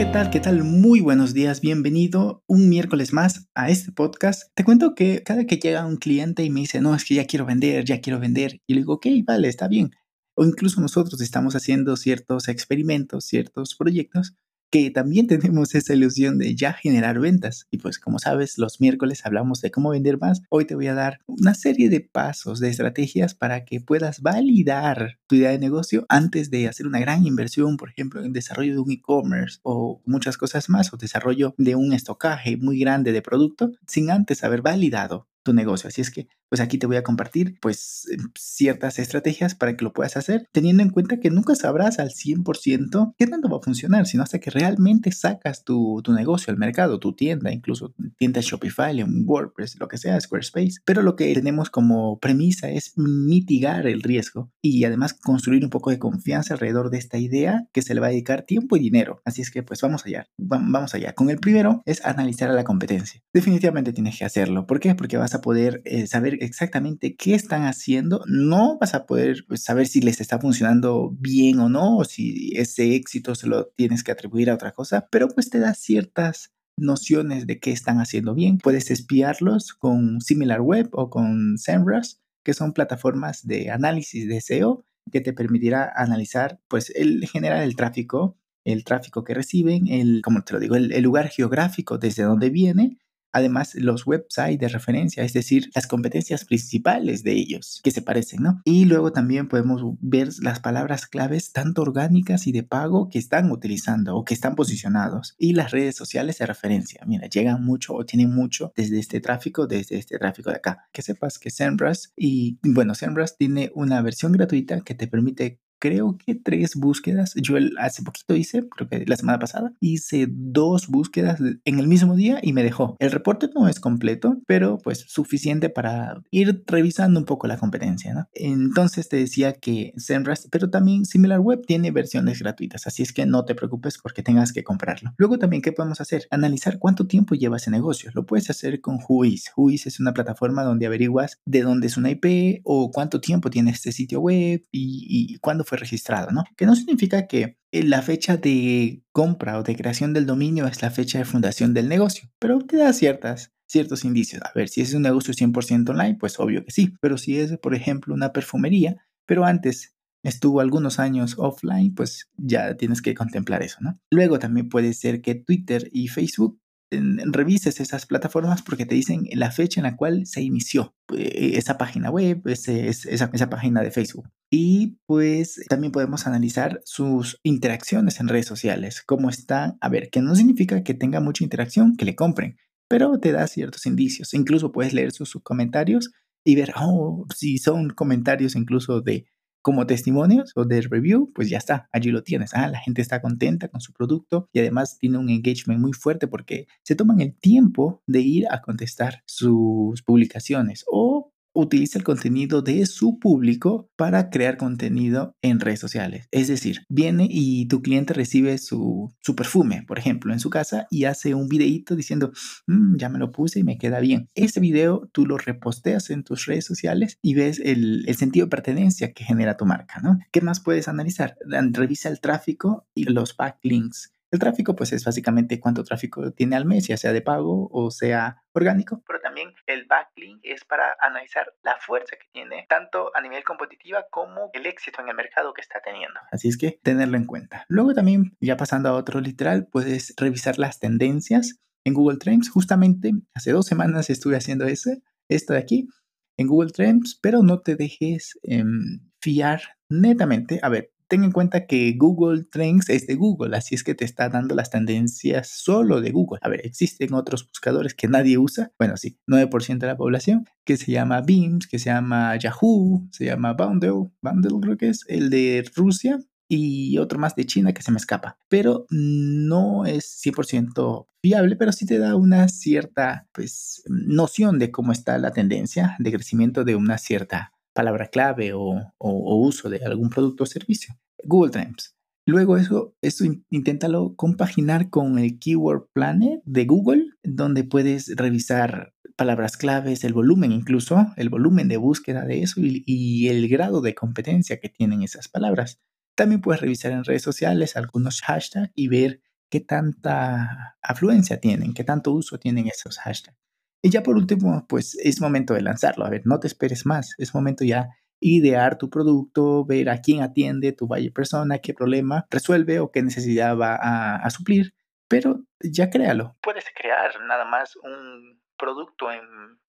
¿Qué tal? ¿Qué tal? Muy buenos días, bienvenido un miércoles más a este podcast. Te cuento que cada que llega un cliente y me dice, no, es que ya quiero vender, ya quiero vender, y le digo, ok, vale, está bien. O incluso nosotros estamos haciendo ciertos experimentos, ciertos proyectos que también tenemos esa ilusión de ya generar ventas. Y pues como sabes, los miércoles hablamos de cómo vender más. Hoy te voy a dar una serie de pasos, de estrategias para que puedas validar tu idea de negocio antes de hacer una gran inversión, por ejemplo, en desarrollo de un e-commerce o muchas cosas más, o desarrollo de un estocaje muy grande de producto, sin antes haber validado tu negocio. Así es que, pues aquí te voy a compartir, pues, em, ciertas estrategias para que lo puedas hacer, teniendo en cuenta que nunca sabrás al 100% qué tanto va a funcionar, sino hasta que realmente sacas tu, tu negocio al mercado, tu tienda, incluso tienda Shopify, en WordPress, lo que sea, Squarespace. Pero lo que tenemos como premisa es mitigar el riesgo y además construir un poco de confianza alrededor de esta idea que se le va a dedicar tiempo y dinero. Así es que, pues, vamos allá, vamos allá. Con el primero es analizar a la competencia. Definitivamente tienes que hacerlo. ¿Por qué? Porque vas a poder eh, saber exactamente qué están haciendo, no vas a poder pues, saber si les está funcionando bien o no, o si ese éxito se lo tienes que atribuir a otra cosa, pero pues te da ciertas nociones de qué están haciendo bien. Puedes espiarlos con SimilarWeb o con SEMrush, que son plataformas de análisis de SEO que te permitirá analizar, pues, el generar el tráfico, el tráfico que reciben, el, como te lo digo, el lugar geográfico desde donde viene Además, los websites de referencia, es decir, las competencias principales de ellos, que se parecen, ¿no? Y luego también podemos ver las palabras claves, tanto orgánicas y de pago, que están utilizando o que están posicionados. Y las redes sociales de referencia. Mira, llegan mucho o tienen mucho desde este tráfico, desde este tráfico de acá. Que sepas que SEMrush y, bueno, SEMrush tiene una versión gratuita que te permite creo que tres búsquedas. Yo hace poquito hice, creo que la semana pasada, hice dos búsquedas en el mismo día y me dejó. El reporte no es completo, pero pues suficiente para ir revisando un poco la competencia, ¿no? Entonces te decía que SEMrush, pero también SimilarWeb tiene versiones gratuitas, así es que no te preocupes porque tengas que comprarlo. Luego también, ¿qué podemos hacer? Analizar cuánto tiempo lleva ese negocio. Lo puedes hacer con Whois. Whois es una plataforma donde averiguas de dónde es una IP o cuánto tiempo tiene este sitio web y, y cuándo fue registrado, ¿no? Que no significa que eh, la fecha de compra o de creación del dominio es la fecha de fundación del negocio, pero te da ciertas, ciertos indicios. A ver, si es un negocio 100% online, pues obvio que sí, pero si es, por ejemplo, una perfumería, pero antes estuvo algunos años offline, pues ya tienes que contemplar eso, ¿no? Luego también puede ser que Twitter y Facebook revises esas plataformas porque te dicen la fecha en la cual se inició eh, esa página web, esa, esa, página de Facebook. Y pues también podemos analizar sus interacciones en redes sociales, cómo están, a ver, que no significa que tenga mucha interacción, que le compren, pero te da ciertos indicios. Incluso puedes leer sus, comentarios y ver, oh, si son comentarios incluso de como testimonios o de review, pues ya está, allí lo tienes. Ah, la gente está contenta con su producto y además tiene un engagement muy fuerte porque se toman el tiempo de ir a contestar sus publicaciones o utiliza el contenido de su público para crear contenido en redes sociales. Es decir, viene y tu cliente recibe su, su perfume, por ejemplo, en su casa y hace un videito diciendo, mm, ya me lo puse y me queda bien. Ese video tú lo reposteas en tus redes sociales y ves el, el sentido de pertenencia que genera tu marca, ¿no? ¿Qué más puedes analizar? Revisa el tráfico y los backlinks el tráfico, pues es básicamente cuánto tráfico tiene al mes, ya sea de pago o sea orgánico, pero también el backlink es para analizar la fuerza que tiene, tanto a nivel competitiva como el éxito en el mercado que está teniendo. Así es que tenerlo en cuenta. Luego también, ya pasando a otro literal, puedes revisar las tendencias en Google Trends. Justamente hace dos semanas estuve haciendo eso, esto de aquí, en Google Trends, pero no te dejes em, fiar netamente. A ver, ten en cuenta que Google Trends es de Google, así es que te está dando las tendencias solo de Google. A ver, existen otros buscadores que nadie usa, bueno, sí, 9% de la población, que se llama Beams, que se llama Yahoo, se llama Bundle, Bundle creo que es el de Rusia, y otro más de China que se me escapa. Pero no es 100% fiable, pero sí te da una cierta pues, noción de cómo está la tendencia de crecimiento de una cierta palabra clave o, uso de algún producto o servicio. Google Trends. Luego eso, eso inténtalo compaginar con el Keyword Planner de Google, donde puedes revisar palabras claves, el volumen incluso, el volumen de búsqueda de eso y, y el grado de competencia que tienen esas palabras. También puedes revisar en redes sociales algunos hashtags y ver qué tanta afluencia tienen, qué tanto uso tienen esos hashtags. Y ya por último, pues es momento de lanzarlo. A ver, no te esperes más. Es momento ya idear tu producto, ver a quién atiende tu valle persona, qué problema resuelve o qué necesidad va a, suplir. Pero ya créalo. Puedes crear nada más un producto en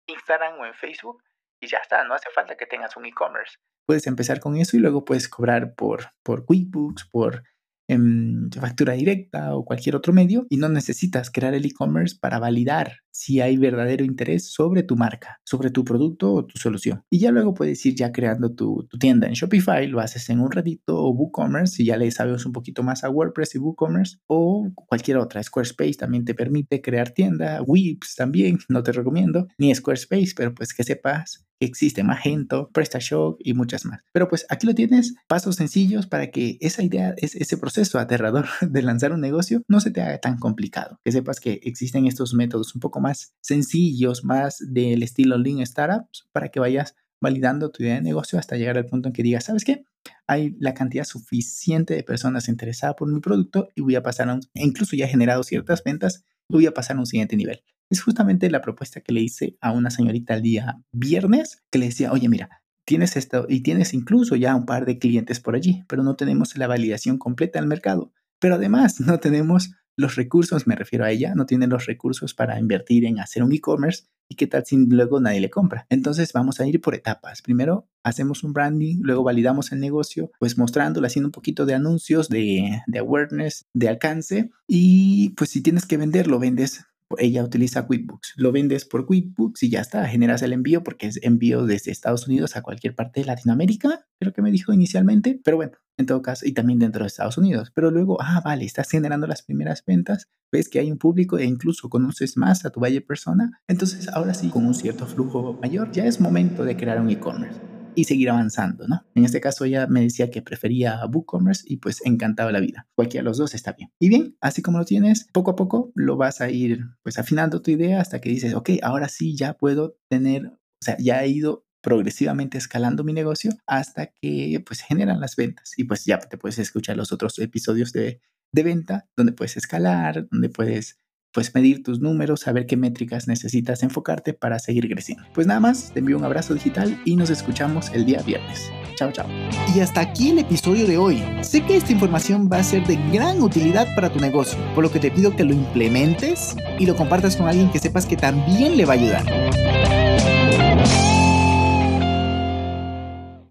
Instagram o en Facebook y ya está. No hace falta que tengas un e-commerce. Puedes empezar con eso y luego puedes cobrar por, por QuickBooks, por en factura directa o cualquier otro medio y no necesitas crear el e-commerce para validar si hay verdadero interés sobre tu marca, sobre tu producto o tu solución. Y ya luego puedes ir ya creando tu, tienda en Shopify, lo haces en un ratito o WooCommerce si ya le sabes un poquito más a WordPress y WooCommerce o cualquier otra. Squarespace también te permite crear tienda, Wix también, no te recomiendo, ni Squarespace, pero pues que sepas existe Magento, PrestaShop y muchas más. Pero pues aquí lo tienes, pasos sencillos para que esa idea, ese proceso aterrador de lanzar un negocio no se te haga tan complicado. Que sepas que existen estos métodos un poco más sencillos, más del estilo Lean Startups, para que vayas validando tu idea de negocio hasta llegar al punto en que digas, ¿sabes qué? Hay la cantidad suficiente de personas interesadas por mi producto y voy a pasar a un, e incluso ya generado ciertas ventas, voy a pasar a un siguiente nivel. Es justamente la propuesta que le hice a una señorita el día viernes, que le decía, oye, mira, tienes esto y tienes incluso ya un par de clientes por allí, pero no tenemos la validación completa del mercado. Pero además no tenemos los recursos, me refiero a ella, no tiene los recursos para invertir en hacer un e-commerce y qué tal si luego nadie le compra. Entonces vamos a ir por etapas. Primero hacemos un branding, luego validamos el negocio, pues mostrándolo, haciendo un poquito de anuncios, de, de awareness, de alcance y pues si tienes que vender, lo vendes ella utiliza QuickBooks. Lo vendes por QuickBooks y ya está, generas el envío porque es envío desde Estados Unidos a cualquier parte de Latinoamérica, creo que me dijo inicialmente, pero bueno, en todo caso, y también dentro de Estados Unidos. Pero luego, ah, vale, estás generando las primeras ventas, ves que hay un público e incluso conoces más a tu valle persona, entonces ahora sí, con un cierto flujo mayor, ya es momento de crear un e-commerce y seguir avanzando, ¿no? En este caso ella me decía que prefería WooCommerce y pues encantaba la vida. Cualquiera de los dos está bien. Y bien, así como lo tienes, poco a poco lo vas a ir pues afinando tu idea hasta que dices, ok, ahora sí ya puedo tener, o sea, ya he ido progresivamente escalando mi negocio hasta que pues generan las ventas y pues ya te puedes escuchar los otros episodios de, de venta donde puedes escalar, donde puedes pues medir tus números, saber qué métricas necesitas enfocarte para seguir creciendo. Pues nada más, te envío un abrazo digital y nos escuchamos el día viernes. Chao, chao. Y hasta aquí el episodio de hoy. Sé que esta información va a ser de gran utilidad para tu negocio, por lo que te pido que lo implementes y lo compartas con alguien que sepas que también le va a ayudar.